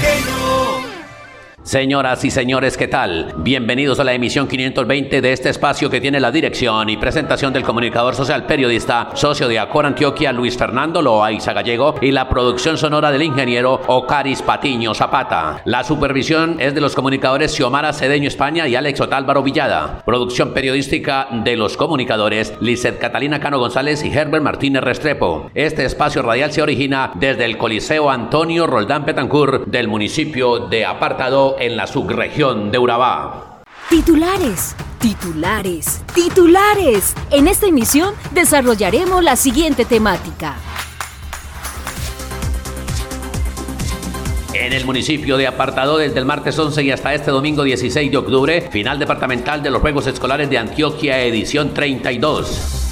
que Señoras y señores, ¿qué tal? Bienvenidos a la emisión 520 de este espacio que tiene la dirección y presentación del comunicador social periodista, socio de Acor Antioquia, Luis Fernando Loaiza Gallego, y la producción sonora del ingeniero Ocaris Patiño Zapata. La supervisión es de los comunicadores Xiomara Cedeño España y Alex Otálvaro Villada. Producción periodística de los comunicadores Lizeth Catalina Cano González y Herbert Martínez Restrepo. Este espacio radial se origina desde el Coliseo Antonio Roldán Petancur del municipio de Apartado en la subregión de Urabá. Titulares, titulares, titulares. En esta emisión desarrollaremos la siguiente temática. En el municipio de Apartado desde el martes 11 y hasta este domingo 16 de octubre, final departamental de los Juegos Escolares de Antioquia edición 32.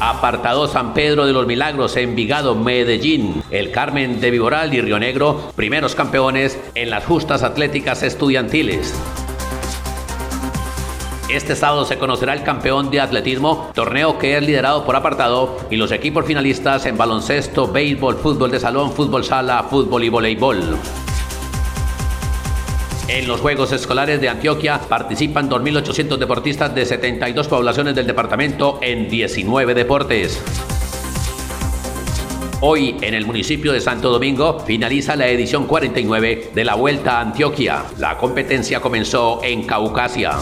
Apartado San Pedro de los Milagros, Envigado, Medellín, el Carmen de Viboral y Río Negro, primeros campeones en las justas atléticas estudiantiles. Este sábado se conocerá el campeón de atletismo, torneo que es liderado por apartado, y los equipos finalistas en baloncesto, béisbol, fútbol de salón, fútbol sala, fútbol y voleibol. En los Juegos Escolares de Antioquia participan 2.800 deportistas de 72 poblaciones del departamento en 19 deportes. Hoy, en el municipio de Santo Domingo, finaliza la edición 49 de la Vuelta a Antioquia. La competencia comenzó en Caucasia.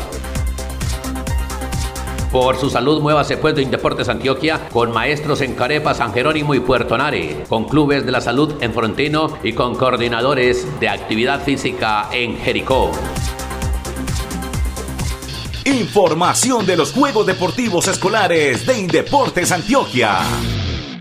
Por su salud, muévase pues de Indeportes Antioquia con maestros en Carepa, San Jerónimo y Puerto Nare, con clubes de la salud en Frontino y con coordinadores de actividad física en Jericó. Información de los Juegos Deportivos Escolares de Indeportes Antioquia.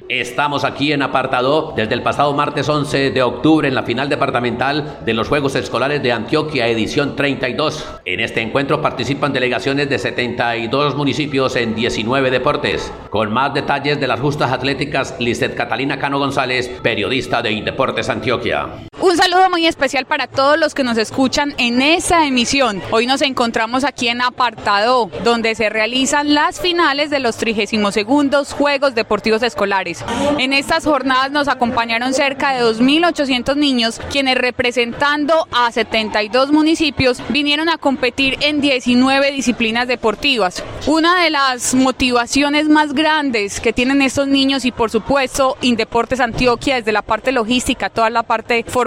Estamos aquí en apartado desde el pasado martes 11 de octubre en la final departamental de los Juegos Escolares de Antioquia, edición 32. En este encuentro participan delegaciones de 72 municipios en 19 deportes. Con más detalles de las justas atléticas, Lizeth Catalina Cano González, periodista de Indeportes Antioquia. Un saludo muy especial para todos los que nos escuchan en esta emisión. Hoy nos encontramos aquí en Apartado, donde se realizan las finales de los 32 Juegos Deportivos Escolares. En estas jornadas nos acompañaron cerca de 2.800 niños, quienes representando a 72 municipios vinieron a competir en 19 disciplinas deportivas. Una de las motivaciones más grandes que tienen estos niños y por supuesto Indeportes Antioquia desde la parte logística, toda la parte formativa,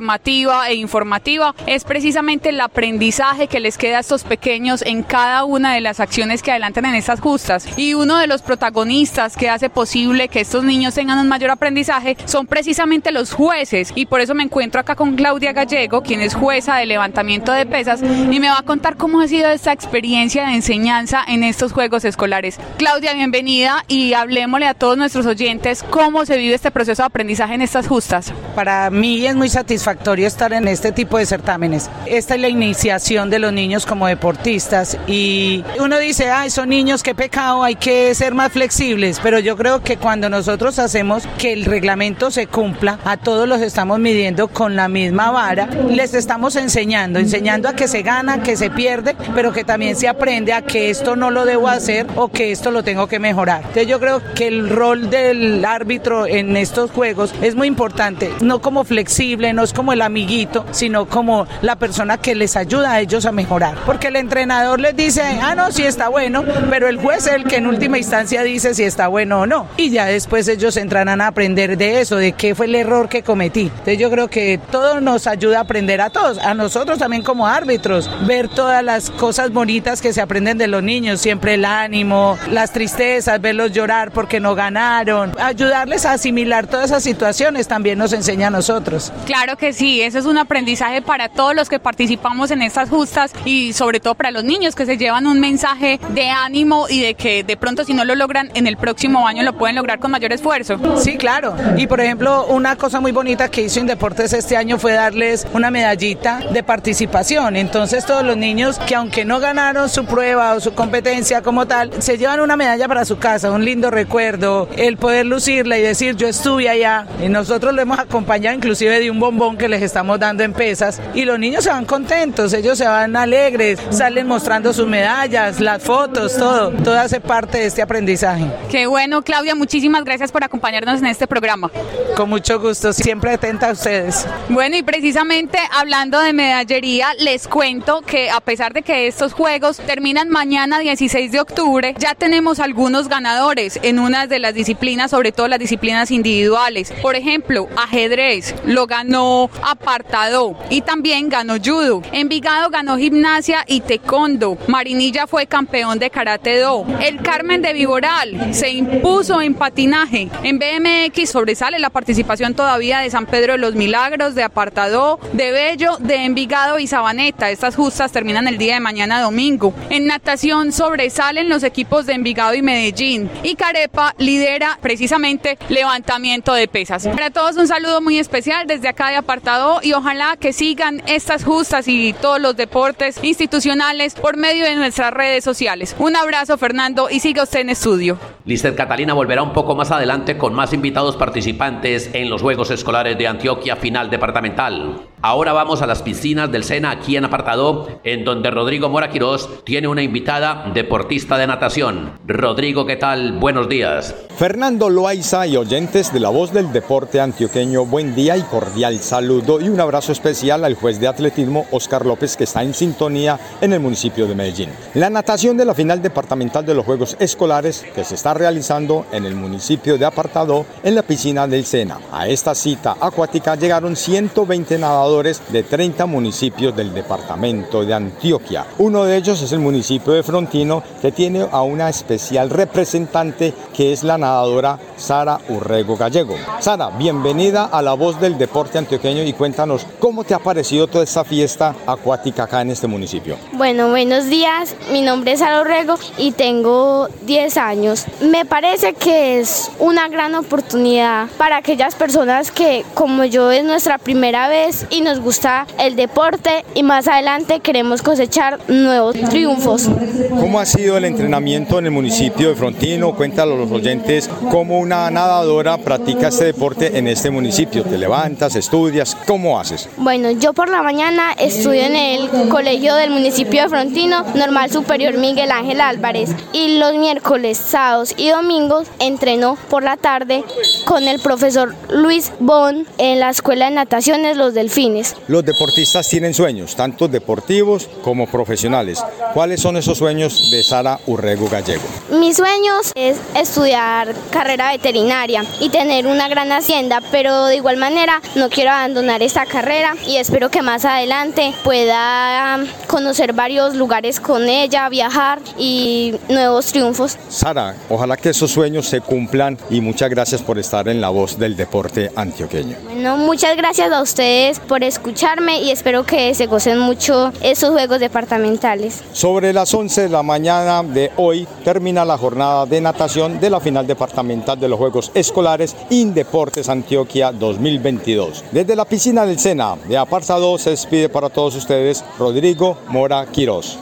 e informativa es precisamente el aprendizaje que les queda a estos pequeños en cada una de las acciones que adelantan en estas justas. Y uno de los protagonistas que hace posible que estos niños tengan un mayor aprendizaje son precisamente los jueces. Y por eso me encuentro acá con Claudia Gallego, quien es jueza de levantamiento de pesas, y me va a contar cómo ha sido esta experiencia de enseñanza en estos juegos escolares. Claudia, bienvenida y hablemosle a todos nuestros oyentes cómo se vive este proceso de aprendizaje en estas justas. Para mí es muy satisfactorio estar en este tipo de certámenes. Esta es la iniciación de los niños como deportistas y uno dice, ay, son niños, qué pecado, hay que ser más flexibles, pero yo creo que cuando nosotros hacemos que el reglamento se cumpla, a todos los estamos midiendo con la misma vara, les estamos enseñando, enseñando a que se gana, que se pierde, pero que también se aprende a que esto no lo debo hacer o que esto lo tengo que mejorar. Entonces yo creo que el rol del árbitro en estos juegos es muy importante, no como flexible, no es como el amiguito, sino como la persona que les ayuda a ellos a mejorar. Porque el entrenador les dice, ah, no, sí está bueno, pero el juez es el que en última instancia dice si está bueno o no. Y ya después ellos entrarán a aprender de eso, de qué fue el error que cometí. Entonces yo creo que todo nos ayuda a aprender a todos, a nosotros también como árbitros, ver todas las cosas bonitas que se aprenden de los niños, siempre el ánimo, las tristezas, verlos llorar porque no ganaron, ayudarles a asimilar todas esas situaciones también nos enseña a nosotros. Claro que que sí, eso es un aprendizaje para todos los que participamos en estas justas y sobre todo para los niños que se llevan un mensaje de ánimo y de que de pronto si no lo logran en el próximo año lo pueden lograr con mayor esfuerzo. Sí, claro. Y por ejemplo, una cosa muy bonita que hizo Indeportes este año fue darles una medallita de participación. Entonces todos los niños que aunque no ganaron su prueba o su competencia como tal, se llevan una medalla para su casa, un lindo recuerdo, el poder lucirla y decir yo estuve allá. Y nosotros lo hemos acompañado inclusive de un bombón que les estamos dando en pesas y los niños se van contentos, ellos se van alegres, salen mostrando sus medallas, las fotos, todo, todo hace parte de este aprendizaje. Qué bueno, Claudia, muchísimas gracias por acompañarnos en este programa. Con mucho gusto, siempre atenta a ustedes. Bueno, y precisamente hablando de medallería, les cuento que a pesar de que estos juegos terminan mañana 16 de octubre, ya tenemos algunos ganadores en una de las disciplinas, sobre todo las disciplinas individuales. Por ejemplo, ajedrez lo ganó Apartado y también ganó judo. Envigado ganó gimnasia y taekwondo. Marinilla fue campeón de karate do. El Carmen de Viboral se impuso en patinaje. En BMX sobresale la participación todavía de San Pedro de los Milagros, de Apartado, de Bello, de Envigado y Sabaneta. Estas justas terminan el día de mañana domingo. En natación sobresalen los equipos de Envigado y Medellín. Y Carepa lidera precisamente levantamiento de pesas. Para todos un saludo muy especial desde acá de Apartado y ojalá que sigan estas justas y todos los deportes institucionales por medio de nuestras redes sociales. Un abrazo Fernando y siga usted en estudio. Lister Catalina volverá un poco más adelante con más invitados participantes en los Juegos Escolares de Antioquia Final Departamental. Ahora vamos a las piscinas del Sena aquí en Apartado, en donde Rodrigo Mora Quirós tiene una invitada deportista de natación. Rodrigo, ¿qué tal? Buenos días. Fernando Loaiza y oyentes de la voz del deporte antioqueño, buen día y cordial saludo y un abrazo especial al juez de atletismo Oscar López que está en sintonía en el municipio de Medellín. La natación de la final departamental de los Juegos Escolares que se está realizando en el municipio de Apartado en la piscina del Sena. A esta cita acuática llegaron 120 nadadores de 30 municipios del departamento de Antioquia. Uno de ellos es el municipio de Frontino, que tiene a una especial representante que es la nadadora Sara Urrego Gallego. Sara, bienvenida a la voz del deporte antioqueño y cuéntanos cómo te ha parecido toda esta fiesta acuática acá en este municipio. Bueno, buenos días. Mi nombre es Sara Urrego y tengo 10 años. Me parece que es una gran oportunidad para aquellas personas que, como yo, es nuestra primera vez nos gusta el deporte y más adelante queremos cosechar nuevos triunfos. ¿Cómo ha sido el entrenamiento en el municipio de Frontino? Cuéntalo a los oyentes cómo una nadadora practica este deporte en este municipio. ¿Te levantas, estudias? ¿Cómo haces? Bueno, yo por la mañana estudio en el colegio del municipio de Frontino, Normal Superior Miguel Ángel Álvarez, y los miércoles, sábados y domingos entreno por la tarde con el profesor Luis Bon en la Escuela de Nataciones Los Delfines. Los deportistas tienen sueños, tanto deportivos como profesionales. ¿Cuáles son esos sueños de Sara Urrego Gallego? Mis sueños es estudiar carrera veterinaria y tener una gran hacienda, pero de igual manera no quiero abandonar esta carrera y espero que más adelante pueda conocer varios lugares con ella, viajar y nuevos triunfos. Sara, ojalá que esos sueños se cumplan y muchas gracias por estar en la voz del deporte antioqueño. Bueno, muchas gracias a ustedes por escucharme y espero que se gocen mucho esos juegos departamentales. Sobre las 11 de la mañana de hoy termina la jornada de natación de la final departamental de los Juegos Escolares Indeportes Antioquia 2022. Desde la piscina del Sena de Apartado se despide para todos ustedes Rodrigo Mora Quirós.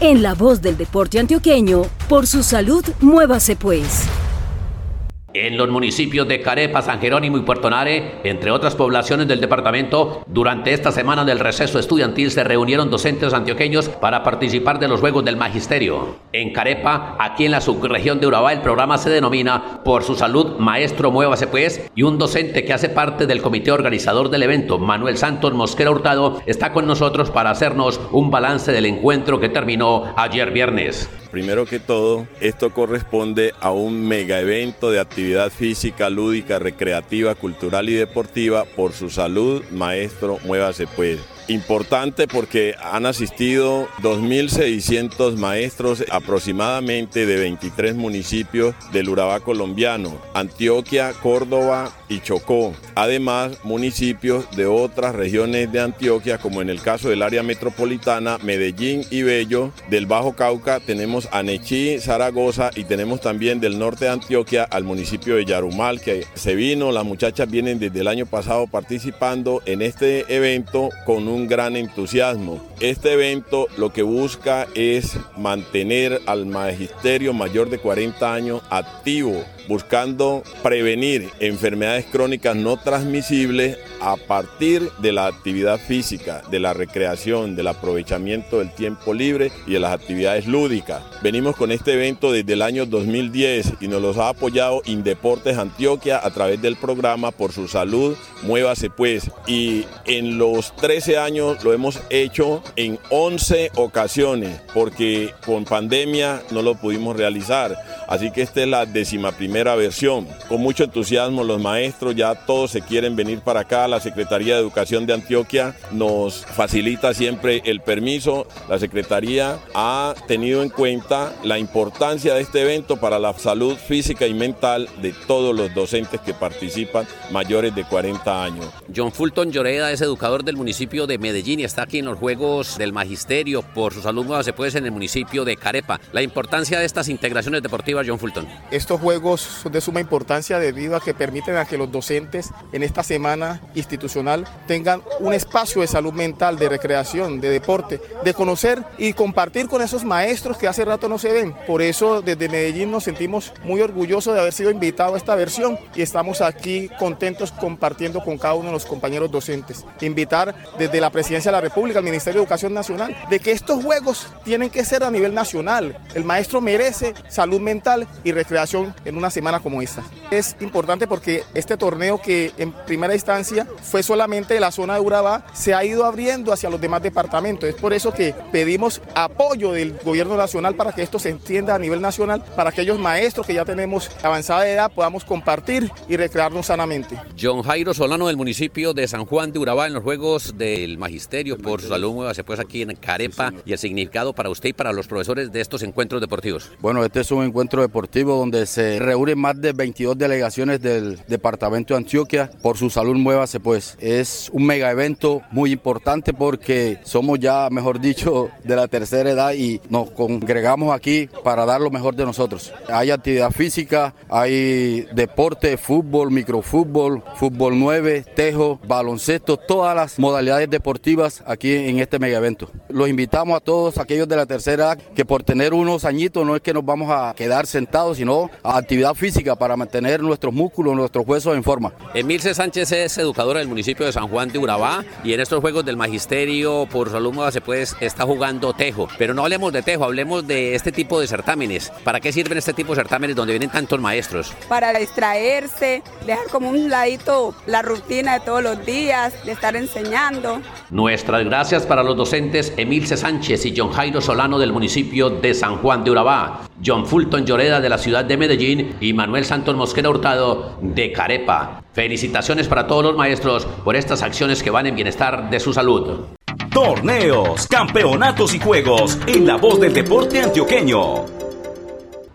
En la voz del deporte antioqueño, por su salud, muévase pues. En los municipios de Carepa, San Jerónimo y Puerto Nare, entre otras poblaciones del departamento, durante esta semana del receso estudiantil se reunieron docentes antioqueños para participar de los Juegos del Magisterio. En Carepa, aquí en la subregión de Urabá, el programa se denomina Por su salud, Maestro Muévase Pues, y un docente que hace parte del comité organizador del evento, Manuel Santos Mosquera Hurtado, está con nosotros para hacernos un balance del encuentro que terminó ayer viernes. Primero que todo, esto corresponde a un mega evento de actividad física, lúdica, recreativa, cultural y deportiva por su salud, maestro, muévase pues. Importante porque han asistido 2.600 maestros aproximadamente de 23 municipios del Urabá colombiano, Antioquia, Córdoba y Chocó. Además, municipios de otras regiones de Antioquia, como en el caso del área metropolitana, Medellín y Bello, del Bajo Cauca tenemos Anechí, Zaragoza y tenemos también del norte de Antioquia al municipio de Yarumal, que se vino, las muchachas vienen desde el año pasado participando en este evento con un gran entusiasmo. Este evento lo que busca es mantener al magisterio mayor de 40 años activo buscando prevenir enfermedades crónicas no transmisibles a partir de la actividad física, de la recreación, del aprovechamiento del tiempo libre y de las actividades lúdicas. Venimos con este evento desde el año 2010 y nos los ha apoyado Indeportes Antioquia a través del programa Por su Salud, Muévase Pues. Y en los 13 años lo hemos hecho en 11 ocasiones porque con pandemia no lo pudimos realizar. Así que esta es la décima primera versión. Con mucho entusiasmo los maestros ya todos se quieren venir para acá. La Secretaría de Educación de Antioquia nos facilita siempre el permiso. La Secretaría ha tenido en cuenta la importancia de este evento para la salud física y mental de todos los docentes que participan mayores de 40 años. John Fulton Lloreda es educador del municipio de Medellín y está aquí en los Juegos del Magisterio por sus alumnos se puede en el municipio de Carepa. La importancia de estas integraciones deportivas John Fulton? Estos juegos son de suma importancia debido a que permiten a que los docentes en esta semana institucional tengan un espacio de salud mental, de recreación, de deporte, de conocer y compartir con esos maestros que hace rato no se ven. Por eso desde Medellín nos sentimos muy orgullosos de haber sido invitados a esta versión y estamos aquí contentos compartiendo con cada uno de los compañeros docentes. Invitar desde la Presidencia de la República, al Ministerio de Educación Nacional, de que estos juegos tienen que ser a nivel nacional. El maestro merece salud mental y recreación en una semana como esta. Es importante porque este torneo que en primera instancia fue solamente de la zona de Urabá, se ha ido abriendo hacia los demás departamentos. Es por eso que pedimos apoyo del gobierno nacional para que esto se entienda a nivel nacional, para que aquellos maestros que ya tenemos avanzada edad podamos compartir y recrearnos sanamente. John Jairo Solano del municipio de San Juan de Urabá en los Juegos del Magisterio por su salud se pues aquí en Carepa y el significado para usted y para los profesores de estos encuentros deportivos. Bueno, este es un encuentro deportivo donde se más de 22 delegaciones del departamento de Antioquia por su salud muévase pues. Es un mega evento muy importante porque somos ya, mejor dicho, de la tercera edad y nos congregamos aquí para dar lo mejor de nosotros. Hay actividad física, hay deporte, fútbol, microfútbol, fútbol 9, tejo, baloncesto, todas las modalidades deportivas aquí en este mega evento. Los invitamos a todos aquellos de la tercera edad que por tener unos añitos no es que nos vamos a quedar sentados, sino a actividad física para mantener nuestros músculos, nuestros huesos en forma. Emilce Sánchez es educadora del municipio de San Juan de Urabá y en estos Juegos del Magisterio por su alumno se puede está jugando tejo. Pero no hablemos de tejo, hablemos de este tipo de certámenes. ¿Para qué sirven este tipo de certámenes donde vienen tantos maestros? Para distraerse, dejar como un ladito la rutina de todos los días, de estar enseñando. Nuestras gracias para los docentes Emilce Sánchez y John Jairo Solano del municipio de San Juan de Urabá. John Fulton Lloreda de la ciudad de Medellín y Manuel Santos Mosquera Hurtado de Carepa. Felicitaciones para todos los maestros por estas acciones que van en bienestar de su salud. Torneos, campeonatos y juegos en la voz del deporte antioqueño.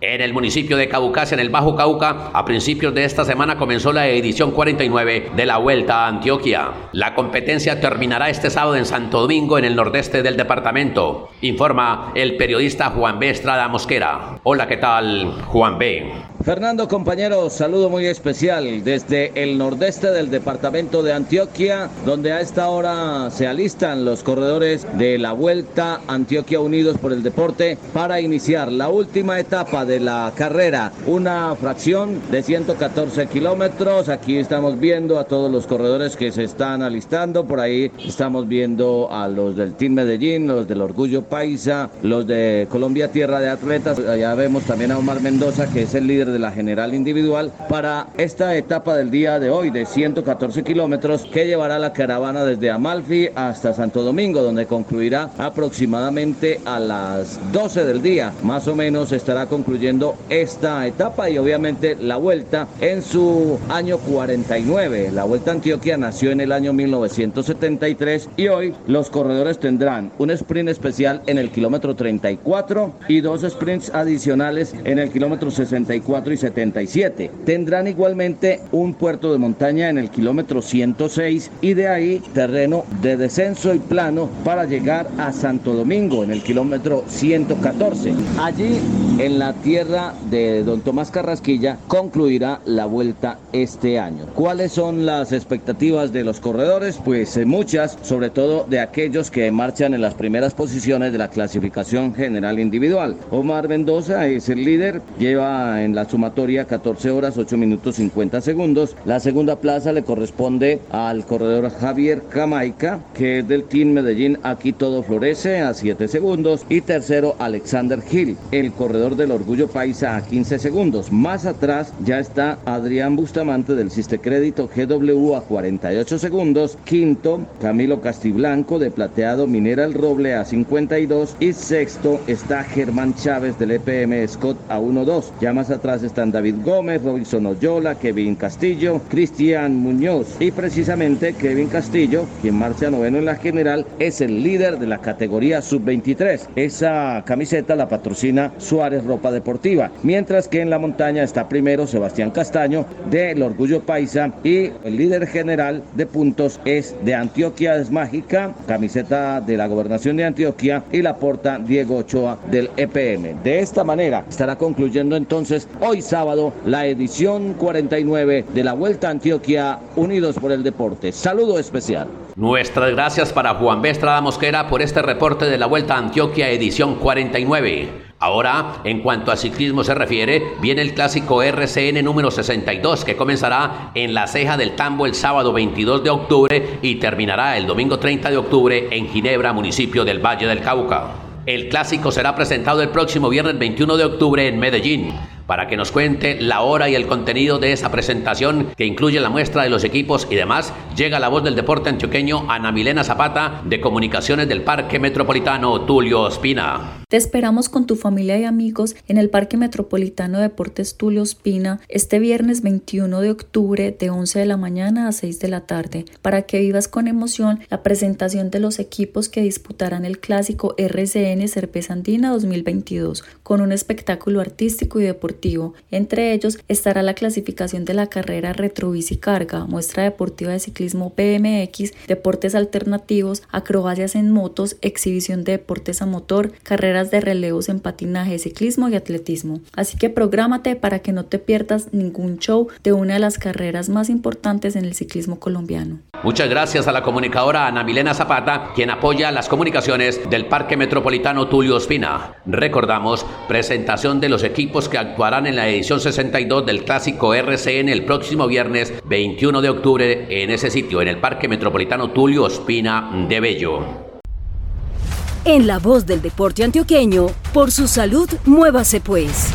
En el municipio de Cabucas, en el Bajo Cauca, a principios de esta semana comenzó la edición 49 de la Vuelta a Antioquia. La competencia terminará este sábado en Santo Domingo, en el nordeste del departamento. Informa el periodista Juan B. Estrada Mosquera. Hola, ¿qué tal, Juan B? Fernando, compañero, saludo muy especial desde el nordeste del departamento de Antioquia, donde a esta hora se alistan los corredores de la Vuelta Antioquia Unidos por el Deporte para iniciar la última etapa de la carrera, una fracción de 114 kilómetros. Aquí estamos viendo a todos los corredores que se están alistando, por ahí estamos viendo a los del Team Medellín, los del Orgullo Paisa, los de Colombia Tierra de Atletas, allá vemos también a Omar Mendoza, que es el líder de la general individual, para esta etapa del día de hoy de 114 kilómetros que llevará la caravana desde Amalfi hasta Santo Domingo, donde concluirá aproximadamente a las 12 del día. Más o menos estará concluyendo esta etapa y obviamente la vuelta en su año 49. La vuelta a Antioquia nació en el año 1973 y hoy los corredores tendrán un sprint especial en el kilómetro 34 y dos sprints adicionales en el kilómetro 64 y 77. Tendrán igualmente un puerto de montaña en el kilómetro 106 y de ahí terreno de descenso y plano para llegar a Santo Domingo en el kilómetro 114. Allí en la tierra de don Tomás Carrasquilla concluirá la vuelta este año. ¿Cuáles son las expectativas de los corredores? Pues eh, muchas, sobre todo de aquellos que marchan en las primeras posiciones de la clasificación general individual. Omar Mendoza es el líder, lleva en la sumatoria 14 horas 8 minutos 50 segundos. La segunda plaza le corresponde al corredor Javier Camaica, que es del Team Medellín Aquí Todo Florece a 7 segundos. Y tercero Alexander Gil, el corredor del Orgullo Paisa a 15 segundos. Más atrás ya está Adrián Bustamante del Crédito GW a 48 segundos. Quinto, Camilo Castiblanco de Plateado Mineral Roble a 52. Y sexto está Germán Chávez del EPM Scott a 1-2. Ya más atrás están David Gómez, Robinson Oyola, Kevin Castillo, Cristian Muñoz. Y precisamente Kevin Castillo, quien marcha noveno en la general, es el líder de la categoría sub-23. Esa camiseta la patrocina Suárez Ropa Deportiva. Mientras que en la montaña está primero Sebastián Castaño del Orgullo Paisa y el líder general de puntos es de Antioquia es Mágica, camiseta de la gobernación de Antioquia y la porta Diego Ochoa del EPM. De esta manera estará concluyendo entonces hoy sábado la edición 49 de la Vuelta a Antioquia Unidos por el Deporte. Saludo especial. Nuestras gracias para Juan B. Estrada Mosquera por este reporte de la Vuelta a Antioquia edición 49. Ahora, en cuanto a ciclismo se refiere, viene el clásico RCN número 62 que comenzará en la ceja del Tambo el sábado 22 de octubre y terminará el domingo 30 de octubre en Ginebra, municipio del Valle del Cauca. El clásico será presentado el próximo viernes 21 de octubre en Medellín para que nos cuente la hora y el contenido de esa presentación que incluye la muestra de los equipos y demás, llega la voz del deporte antioqueño Ana Milena Zapata de Comunicaciones del Parque Metropolitano Tulio Espina. Te esperamos con tu familia y amigos en el Parque Metropolitano Deportes Tulio Espina este viernes 21 de octubre de 11 de la mañana a 6 de la tarde para que vivas con emoción la presentación de los equipos que disputarán el clásico RCN Cerveza Andina 2022 con un espectáculo artístico y deportivo entre ellos estará la clasificación de la carrera Retrobici Carga, muestra deportiva de ciclismo BMX, deportes alternativos, acrobacias en motos, exhibición de deportes a motor, carreras de relevos en patinaje, ciclismo y atletismo. Así que prográmate para que no te pierdas ningún show de una de las carreras más importantes en el ciclismo colombiano. Muchas gracias a la comunicadora Ana Milena Zapata, quien apoya las comunicaciones del Parque Metropolitano Tulio Espina. Recordamos, presentación de los equipos que actuarán en la edición 62 del clásico RCN el próximo viernes 21 de octubre en ese sitio, en el Parque Metropolitano Tulio Espina de Bello. En la voz del deporte antioqueño, por su salud, muévase pues.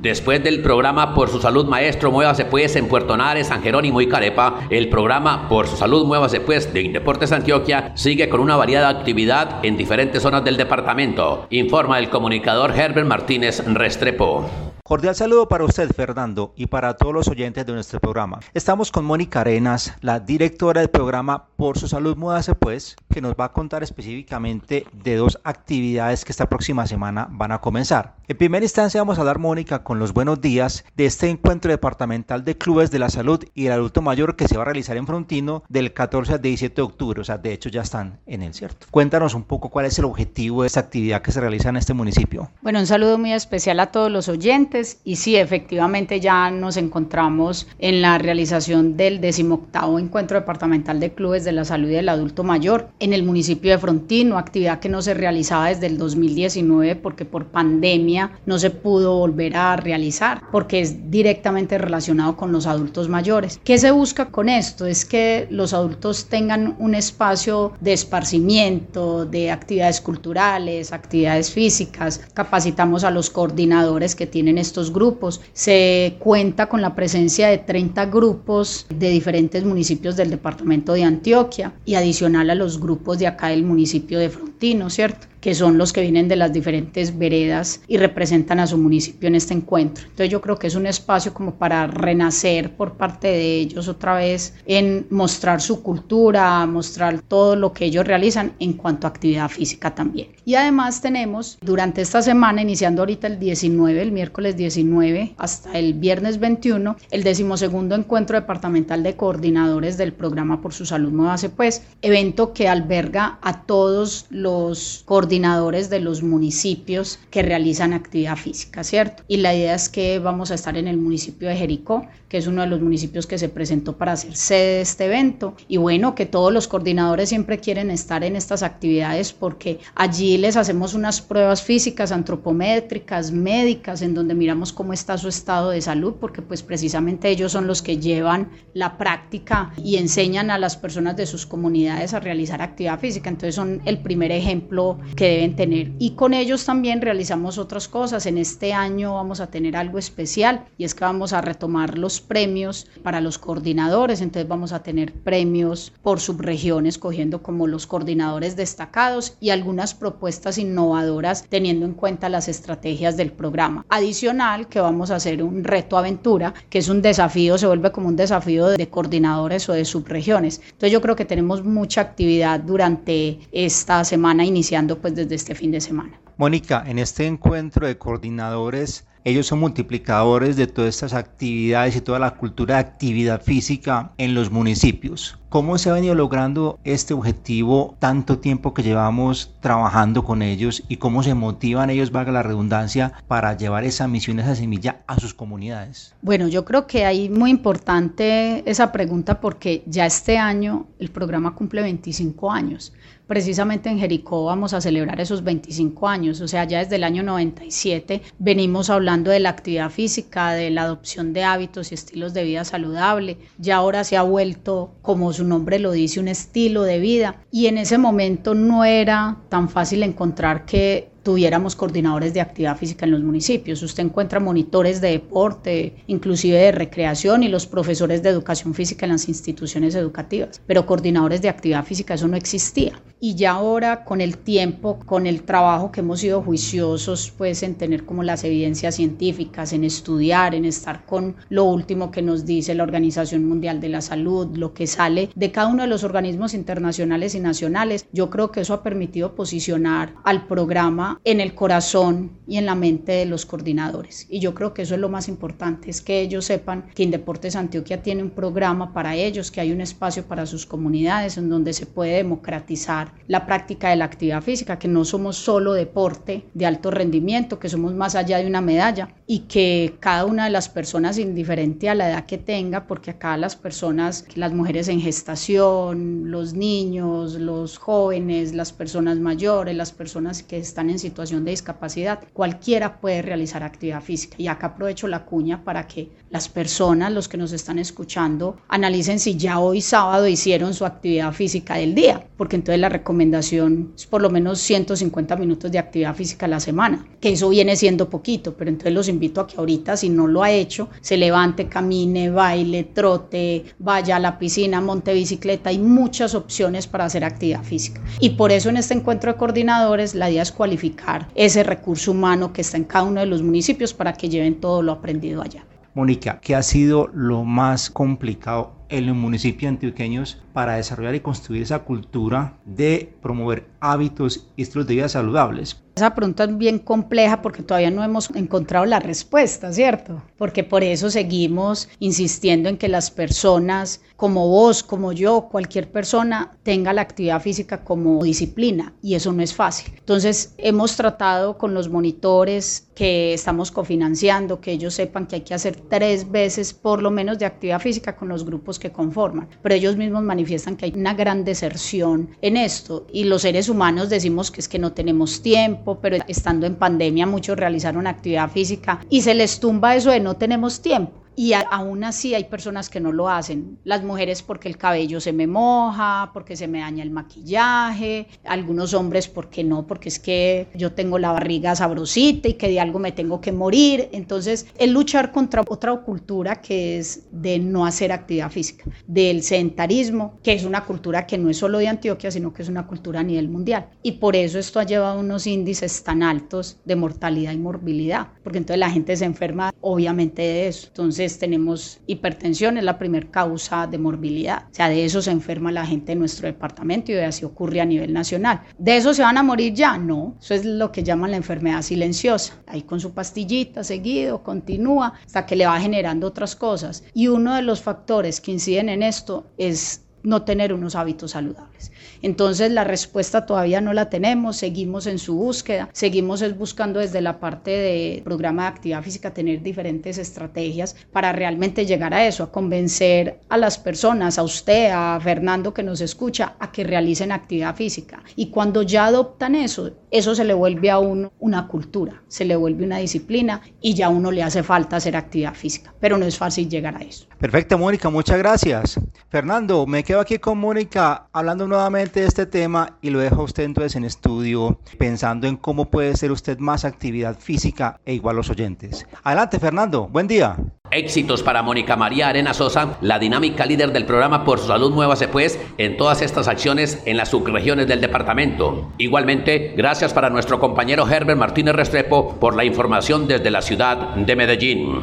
Después del programa Por su Salud Maestro, muévase pues en Puerto Nares, San Jerónimo y Carepa, el programa Por su Salud, muévase pues de Indeportes Antioquia sigue con una variada actividad en diferentes zonas del departamento, informa el comunicador Herbert Martínez Restrepo. Cordial saludo para usted, Fernando, y para todos los oyentes de nuestro programa. Estamos con Mónica Arenas, la directora del programa Por su Salud Muévase Pues, que nos va a contar específicamente de dos actividades que esta próxima semana van a comenzar. En primera instancia vamos a hablar, Mónica, con los buenos días de este encuentro departamental de clubes de la salud y el adulto mayor que se va a realizar en Frontino del 14 al 17 de octubre, o sea, de hecho ya están en el cierto. Cuéntanos un poco cuál es el objetivo de esta actividad que se realiza en este municipio. Bueno, un saludo muy especial a todos los oyentes y sí, efectivamente ya nos encontramos en la realización del decimoctavo encuentro departamental de clubes de la salud del adulto mayor en el municipio de Frontino, actividad que no se realizaba desde el 2019 porque por pandemia no se pudo volver a realizar porque es directamente relacionado con los adultos mayores. ¿Qué se busca con esto? Es que los adultos tengan un espacio de esparcimiento, de actividades culturales, actividades físicas. Capacitamos a los coordinadores que tienen estos grupos. Se cuenta con la presencia de 30 grupos de diferentes municipios del departamento de Antioquia y adicional a los grupos de acá del municipio de Frontino, ¿cierto? Que son los que vienen de las diferentes veredas y representan a su municipio en este encuentro. Entonces yo creo que es un espacio como para renacer por parte de ellos otra vez en mostrar su cultura, mostrar todo lo que ellos realizan en cuanto a actividad física también. Y además tenemos durante esta semana, iniciando ahorita el 19, el miércoles 19 hasta el viernes 21, el decimosegundo encuentro departamental de coordinadores del programa por su salud Muévase Pues, evento que alberga a todos los coordinadores coordinadores de los municipios que realizan actividad física, ¿cierto? Y la idea es que vamos a estar en el municipio de Jericó, que es uno de los municipios que se presentó para ser sede de este evento. Y bueno, que todos los coordinadores siempre quieren estar en estas actividades porque allí les hacemos unas pruebas físicas, antropométricas, médicas, en donde miramos cómo está su estado de salud, porque pues precisamente ellos son los que llevan la práctica y enseñan a las personas de sus comunidades a realizar actividad física. Entonces son el primer ejemplo que deben tener. Y con ellos también realizamos otras cosas. En este año vamos a tener algo especial y es que vamos a retomar los premios para los coordinadores. Entonces vamos a tener premios por subregión, escogiendo como los coordinadores destacados y algunas propuestas innovadoras teniendo en cuenta las estrategias del programa. Adicional que vamos a hacer un reto aventura, que es un desafío, se vuelve como un desafío de coordinadores o de subregiones. Entonces yo creo que tenemos mucha actividad durante esta semana iniciando pues desde este fin de semana. Mónica, en este encuentro de coordinadores, ellos son multiplicadores de todas estas actividades y toda la cultura de actividad física en los municipios. ¿Cómo se ha venido logrando este objetivo tanto tiempo que llevamos trabajando con ellos y cómo se motivan ellos, valga la redundancia, para llevar esa misión, esa semilla a sus comunidades? Bueno, yo creo que ahí muy importante esa pregunta porque ya este año el programa cumple 25 años precisamente en Jericó vamos a celebrar esos 25 años, o sea, ya desde el año 97 venimos hablando de la actividad física, de la adopción de hábitos y estilos de vida saludable, ya ahora se ha vuelto, como su nombre lo dice, un estilo de vida. Y en ese momento no era tan fácil encontrar que tuviéramos coordinadores de actividad física en los municipios. Usted encuentra monitores de deporte, inclusive de recreación y los profesores de educación física en las instituciones educativas, pero coordinadores de actividad física eso no existía. Y ya ahora con el tiempo, con el trabajo que hemos sido juiciosos pues en tener como las evidencias científicas, en estudiar, en estar con lo último que nos dice la Organización Mundial de la Salud, lo que sale de cada uno de los organismos internacionales y nacionales, yo creo que eso ha permitido posicionar al programa en el corazón y en la mente de los coordinadores. Y yo creo que eso es lo más importante, es que ellos sepan que Indeportes Antioquia tiene un programa para ellos, que hay un espacio para sus comunidades en donde se puede democratizar la práctica de la actividad física, que no somos solo deporte de alto rendimiento, que somos más allá de una medalla y que cada una de las personas, indiferente a la edad que tenga, porque acá las personas, las mujeres en gestación, los niños, los jóvenes, las personas mayores, las personas que están en situación de discapacidad, cualquiera puede realizar actividad física. Y acá aprovecho la cuña para que las personas, los que nos están escuchando, analicen si ya hoy sábado hicieron su actividad física del día, porque entonces la recomendación es por lo menos 150 minutos de actividad física a la semana, que eso viene siendo poquito, pero entonces los invito a que ahorita, si no lo ha hecho, se levante, camine, baile, trote, vaya a la piscina, monte bicicleta, hay muchas opciones para hacer actividad física. Y por eso en este encuentro de coordinadores la idea es cualificar ese recurso humano que está en cada uno de los municipios para que lleven todo lo aprendido allá. Mónica, ¿qué ha sido lo más complicado en los municipios antioqueños para desarrollar y construir esa cultura de promover hábitos y estilos de vida saludables? Esa pregunta es bien compleja porque todavía no hemos encontrado la respuesta, ¿cierto? Porque por eso seguimos insistiendo en que las personas, como vos, como yo, cualquier persona, tenga la actividad física como disciplina y eso no es fácil. Entonces, hemos tratado con los monitores que estamos cofinanciando, que ellos sepan que hay que hacer tres veces por lo menos de actividad física con los grupos que conforman, pero ellos mismos manifiestan que hay una gran deserción en esto y los seres humanos decimos que es que no tenemos tiempo, pero estando en pandemia muchos realizaron actividad física y se les tumba eso de no tenemos tiempo y aún así hay personas que no lo hacen. Las mujeres porque el cabello se me moja, porque se me daña el maquillaje, algunos hombres porque no, porque es que yo tengo la barriga sabrosita y que de algo me tengo que morir. Entonces, es luchar contra otra cultura que es de no hacer actividad física, del sedentarismo, que es una cultura que no es solo de Antioquia, sino que es una cultura a nivel mundial. Y por eso esto ha llevado unos índices tan altos de mortalidad y morbilidad, porque entonces la gente se enferma obviamente de eso. Entonces tenemos hipertensión, es la primera causa de morbilidad. O sea, de eso se enferma la gente en nuestro departamento y así ocurre a nivel nacional. ¿De eso se van a morir ya? No, eso es lo que llaman la enfermedad silenciosa. Ahí con su pastillita seguido, continúa, hasta que le va generando otras cosas. Y uno de los factores que inciden en esto es no tener unos hábitos saludables. Entonces la respuesta todavía no la tenemos, seguimos en su búsqueda, seguimos buscando desde la parte de programa de actividad física tener diferentes estrategias para realmente llegar a eso, a convencer a las personas, a usted, a Fernando que nos escucha, a que realicen actividad física. Y cuando ya adoptan eso, eso se le vuelve a uno una cultura, se le vuelve una disciplina y ya a uno le hace falta hacer actividad física, pero no es fácil llegar a eso. Perfecto, Mónica, muchas gracias. Fernando, me quedo aquí con Mónica hablando nuevamente de este tema y lo dejo a usted entonces en estudio pensando en cómo puede ser usted más actividad física e igual los oyentes. Adelante, Fernando, buen día. Éxitos para Mónica María Arena Sosa, la dinámica líder del programa Por Su Salud Nueva pues en todas estas acciones en las subregiones del departamento. Igualmente, gracias para nuestro compañero Herbert Martínez Restrepo por la información desde la ciudad de Medellín.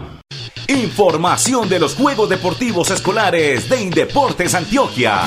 Información de los Juegos Deportivos Escolares de Indeportes Antioquia.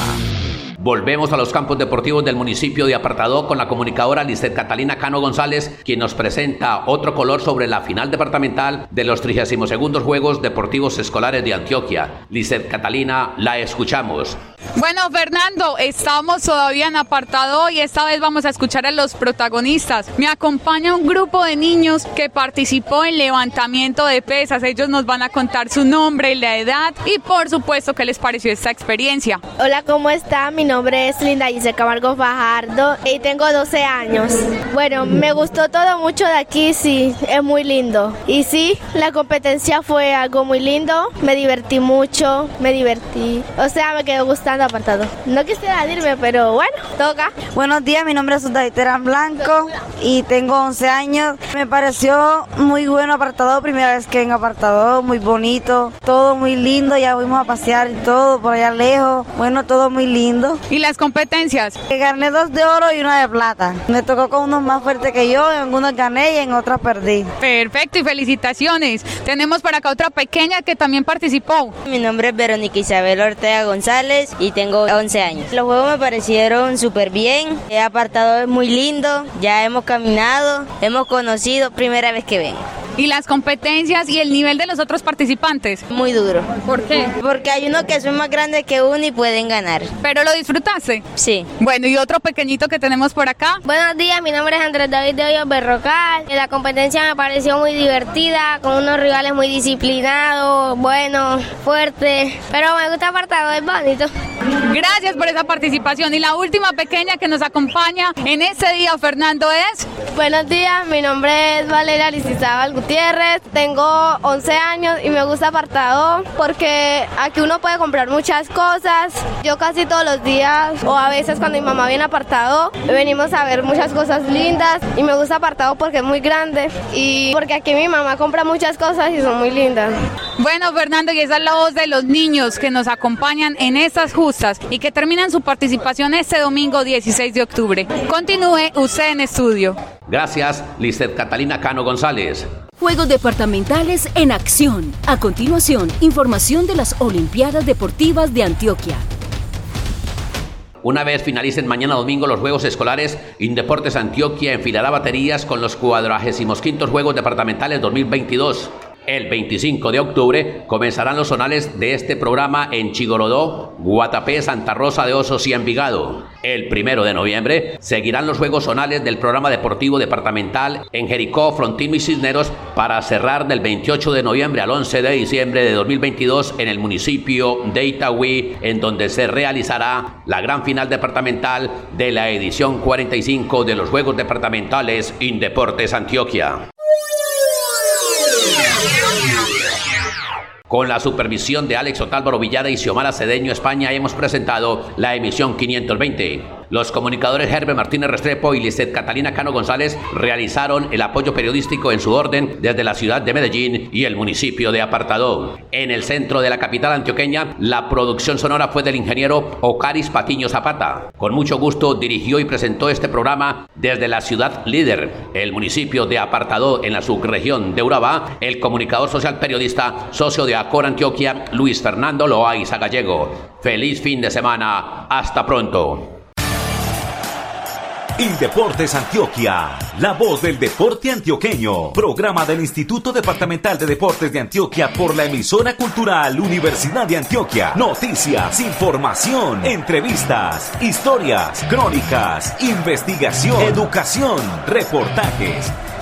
Volvemos a los campos deportivos del municipio de Apartado con la comunicadora Lizeth Catalina Cano González, quien nos presenta otro color sobre la final departamental de los 32 Juegos Deportivos Escolares de Antioquia. Lizeth Catalina, la escuchamos. Bueno, Fernando, estamos todavía en apartado y esta vez vamos a escuchar a los protagonistas. Me acompaña un grupo de niños que participó en levantamiento de pesas. Ellos nos van a contar su nombre, y la edad y por supuesto qué les pareció esta experiencia. Hola, ¿cómo está? Mi nombre es Linda Gise Camargo Fajardo y tengo 12 años. Bueno, me gustó todo mucho de aquí, sí, es muy lindo. Y sí, la competencia fue algo muy lindo, me divertí mucho, me divertí. O sea, me quedó gustando apartado. No quisiera irme, pero bueno, toca. Buenos días, mi nombre es David Terán Blanco y tengo 11 años. Me pareció muy bueno apartado, primera vez que en apartado, muy bonito, todo muy lindo, ya fuimos a pasear y todo por allá lejos. Bueno, todo muy lindo. ¿Y las competencias? Gané dos de oro y una de plata. Me tocó con unos más fuertes que yo, en algunos gané y en otros perdí. Perfecto y felicitaciones. Tenemos por acá otra pequeña que también participó. Mi nombre es Verónica Isabel Ortega González y tengo 11 años. Los juegos me parecieron súper bien. He apartado es muy lindo. Ya hemos caminado, hemos conocido, primera vez que vengo. ¿Y las competencias y el nivel de los otros participantes? Muy duro. ¿Por qué? Porque hay uno que son más grandes que uno y pueden ganar. ¿Pero lo disfrutaste? Sí. Bueno, y otro pequeñito que tenemos por acá. Buenos días, mi nombre es Andrés David de Hoyos Berrocal. La competencia me pareció muy divertida, con unos rivales muy disciplinados, buenos, fuertes. Pero me gusta apartado, es bonito. Gracias por esa participación. Y la última pequeña que nos acompaña en este día, Fernando, es. Buenos días, mi nombre es Valeria Licizábal Gutiérrez, tengo 11 años y me gusta apartado porque aquí uno puede comprar muchas cosas. Yo casi todos los días o a veces cuando mi mamá viene apartado venimos a ver muchas cosas lindas y me gusta apartado porque es muy grande y porque aquí mi mamá compra muchas cosas y son muy lindas. Bueno, Fernando, y esa es la voz de los niños que nos acompañan en estas justas y que terminan su participación este domingo 16 de octubre. Continúe usted en estudio. Gracias, Lizeth Catalina Cano González. Juegos departamentales en acción. A continuación, información de las Olimpiadas Deportivas de Antioquia. Una vez finalicen mañana domingo los Juegos Escolares, Indeportes Antioquia enfilará baterías con los 45 Juegos Departamentales 2022. El 25 de octubre comenzarán los zonales de este programa en Chigorodó, Guatapé, Santa Rosa de Osos y Envigado. El 1 de noviembre seguirán los juegos zonales del programa deportivo departamental en Jericó, Frontino y Cisneros para cerrar del 28 de noviembre al 11 de diciembre de 2022 en el municipio de Itagüí, en donde se realizará la gran final departamental de la edición 45 de los Juegos Departamentales Indeportes Antioquia. Con la supervisión de Alex Otálvaro Villada y Xiomara Cedeño España hemos presentado la emisión 520. Los comunicadores Herbert Martínez Restrepo y Lisset Catalina Cano González realizaron el apoyo periodístico en su orden desde la ciudad de Medellín y el municipio de Apartadó. En el centro de la capital antioqueña, la producción sonora fue del ingeniero Ocaris Patiño Zapata. Con mucho gusto dirigió y presentó este programa desde la ciudad líder, el municipio de Apartadó en la subregión de Urabá, el comunicador social periodista, socio de Acor Antioquia, Luis Fernando Loaiza Gallego. Feliz fin de semana. Hasta pronto. Indeportes Antioquia, la voz del deporte antioqueño. Programa del Instituto Departamental de Deportes de Antioquia por la emisora cultural Universidad de Antioquia. Noticias, información, entrevistas, historias, crónicas, investigación, educación, reportajes